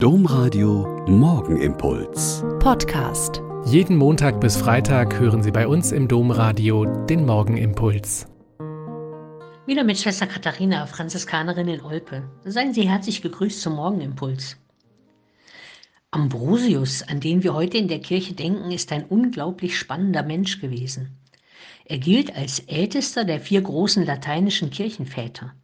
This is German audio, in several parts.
Domradio Morgenimpuls. Podcast. Jeden Montag bis Freitag hören Sie bei uns im Domradio den Morgenimpuls. Wieder mit Schwester Katharina, Franziskanerin in Olpe. Seien Sie herzlich gegrüßt zum Morgenimpuls. Ambrosius, an den wir heute in der Kirche denken, ist ein unglaublich spannender Mensch gewesen. Er gilt als ältester der vier großen lateinischen Kirchenväter.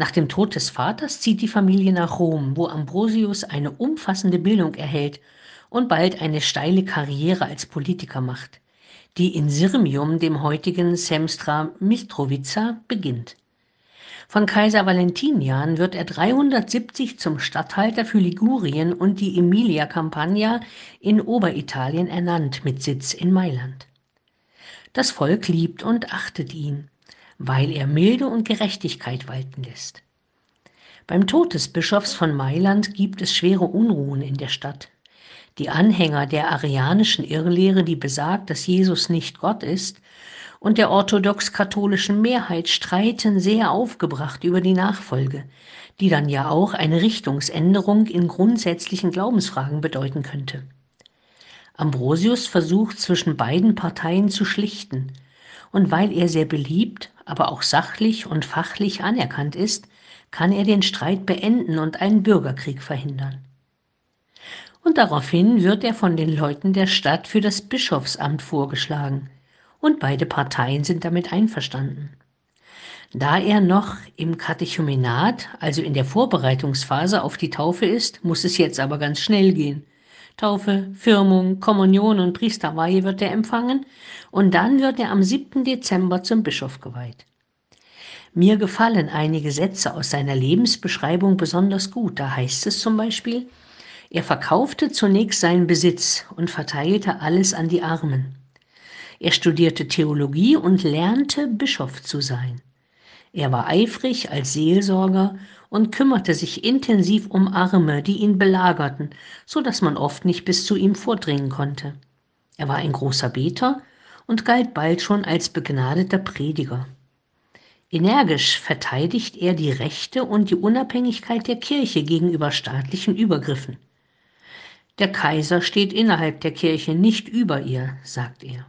Nach dem Tod des Vaters zieht die Familie nach Rom, wo Ambrosius eine umfassende Bildung erhält und bald eine steile Karriere als Politiker macht, die in Sirmium, dem heutigen Semstra Mitrovica, beginnt. Von Kaiser Valentinian wird er 370 zum Statthalter für Ligurien und die Emilia Campania in Oberitalien ernannt mit Sitz in Mailand. Das Volk liebt und achtet ihn weil er Milde und Gerechtigkeit walten lässt. Beim Tod des Bischofs von Mailand gibt es schwere Unruhen in der Stadt. Die Anhänger der arianischen Irrlehre, die besagt, dass Jesus nicht Gott ist, und der orthodox-katholischen Mehrheit streiten sehr aufgebracht über die Nachfolge, die dann ja auch eine Richtungsänderung in grundsätzlichen Glaubensfragen bedeuten könnte. Ambrosius versucht zwischen beiden Parteien zu schlichten, und weil er sehr beliebt, aber auch sachlich und fachlich anerkannt ist, kann er den Streit beenden und einen Bürgerkrieg verhindern. Und daraufhin wird er von den Leuten der Stadt für das Bischofsamt vorgeschlagen, und beide Parteien sind damit einverstanden. Da er noch im Katechumenat, also in der Vorbereitungsphase auf die Taufe ist, muss es jetzt aber ganz schnell gehen. Taufe, Firmung, Kommunion und Priesterweihe wird er empfangen und dann wird er am 7. Dezember zum Bischof geweiht. Mir gefallen einige Sätze aus seiner Lebensbeschreibung besonders gut. Da heißt es zum Beispiel, er verkaufte zunächst seinen Besitz und verteilte alles an die Armen. Er studierte Theologie und lernte Bischof zu sein. Er war eifrig als Seelsorger und kümmerte sich intensiv um Arme, die ihn belagerten, so dass man oft nicht bis zu ihm vordringen konnte. Er war ein großer Beter und galt bald schon als begnadeter Prediger. Energisch verteidigt er die Rechte und die Unabhängigkeit der Kirche gegenüber staatlichen Übergriffen. Der Kaiser steht innerhalb der Kirche nicht über ihr, sagt er.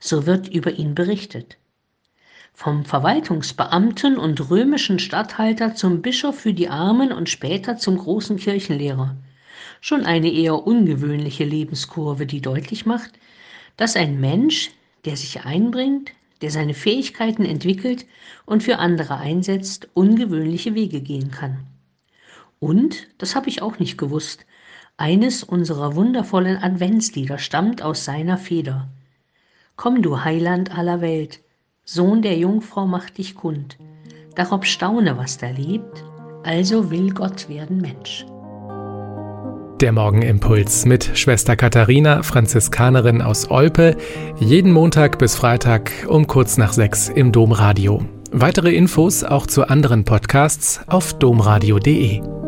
So wird über ihn berichtet vom Verwaltungsbeamten und römischen Statthalter zum Bischof für die Armen und später zum großen Kirchenlehrer. Schon eine eher ungewöhnliche Lebenskurve, die deutlich macht, dass ein Mensch, der sich einbringt, der seine Fähigkeiten entwickelt und für andere einsetzt, ungewöhnliche Wege gehen kann. Und, das habe ich auch nicht gewusst, eines unserer wundervollen Adventslieder stammt aus seiner Feder. Komm, du Heiland aller Welt, Sohn der Jungfrau macht dich kund. Darob staune, was da lebt, also will Gott werden Mensch. Der Morgenimpuls mit Schwester Katharina, Franziskanerin aus Olpe, jeden Montag bis Freitag um kurz nach sechs im Domradio. Weitere Infos auch zu anderen Podcasts auf domradio.de.